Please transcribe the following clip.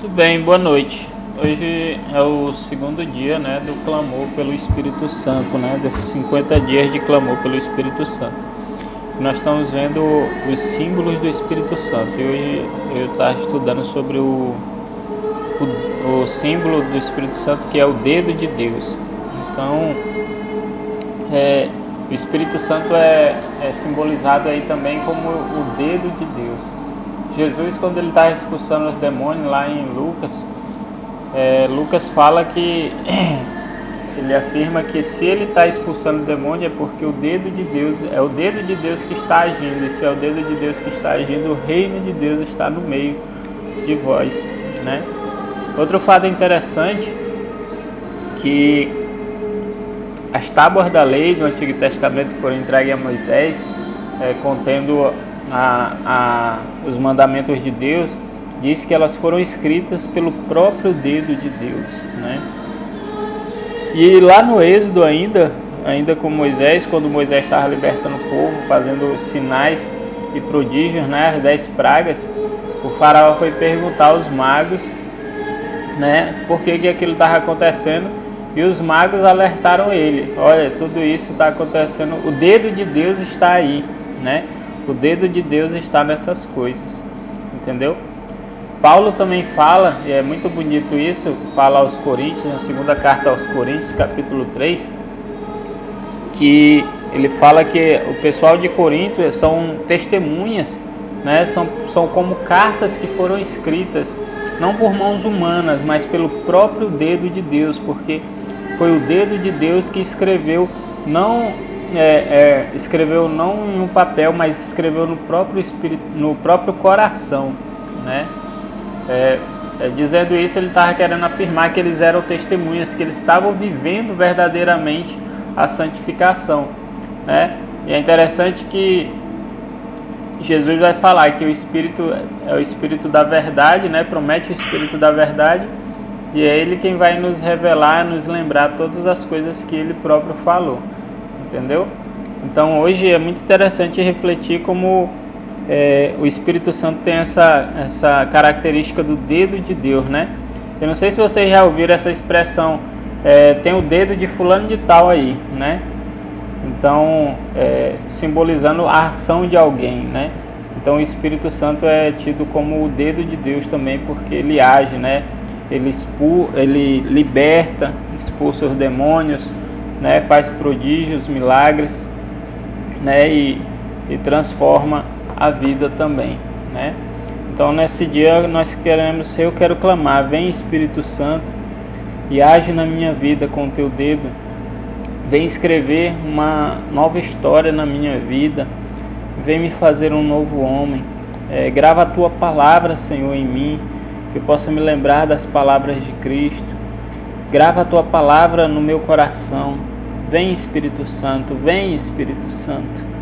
Tudo bem, boa noite. Hoje é o segundo dia né, do clamor pelo Espírito Santo, né, desses 50 dias de clamor pelo Espírito Santo. Nós estamos vendo os símbolos do Espírito Santo e hoje eu estava estudando sobre o, o, o símbolo do Espírito Santo que é o dedo de Deus. Então, é, o Espírito Santo é, é simbolizado aí também como o dedo de Deus. Jesus, quando ele está expulsando os demônios lá em Lucas, é, Lucas fala que ele afirma que se ele está expulsando o demônio é porque o dedo de Deus é o dedo de Deus que está agindo. E se é o dedo de Deus que está agindo, o reino de Deus está no meio de vós, né? Outro fato interessante que as tábuas da lei do Antigo Testamento foram entregues a Moisés, é, contendo a, a, os mandamentos de Deus, diz que elas foram escritas pelo próprio dedo de Deus, né? E lá no Êxodo ainda, ainda com Moisés, quando Moisés estava libertando o povo, fazendo sinais e prodígios, né, as dez pragas, o faraó foi perguntar aos magos, né, por que, que aquilo estava acontecendo, e os magos alertaram ele, olha, tudo isso está acontecendo, o dedo de Deus está aí, né? O dedo de Deus está nessas coisas, entendeu? Paulo também fala, e é muito bonito isso, fala aos Coríntios, na segunda carta aos Coríntios, capítulo 3, que ele fala que o pessoal de Corinto são testemunhas, né? são, são como cartas que foram escritas, não por mãos humanas, mas pelo próprio dedo de Deus, porque foi o dedo de Deus que escreveu não é, é, escreveu não no papel, mas escreveu no próprio espírito, no próprio coração, né? É, é dizendo isso, ele estava querendo afirmar que eles eram testemunhas, que eles estavam vivendo verdadeiramente a santificação, né? E é interessante que Jesus vai falar que o Espírito é o Espírito da verdade, né? Promete o Espírito da verdade e é Ele quem vai nos revelar, nos lembrar todas as coisas que Ele próprio falou entendeu? Então hoje é muito interessante refletir como é, o Espírito Santo tem essa, essa característica do dedo de Deus, né? Eu não sei se vocês já ouviram essa expressão, é, tem o dedo de fulano de tal aí, né? Então, é, simbolizando a ação de alguém, né? Então o Espírito Santo é tido como o dedo de Deus também, porque ele age, né? Ele, expul ele liberta, expulsa os demônios, né, faz prodígios, milagres, né, e, e transforma a vida também, né? Então nesse dia nós queremos, eu quero clamar, vem Espírito Santo e age na minha vida com o teu dedo, vem escrever uma nova história na minha vida, vem me fazer um novo homem, é, grava a tua palavra, Senhor, em mim, que eu possa me lembrar das palavras de Cristo, Grava a tua palavra no meu coração. Vem Espírito Santo, vem Espírito Santo.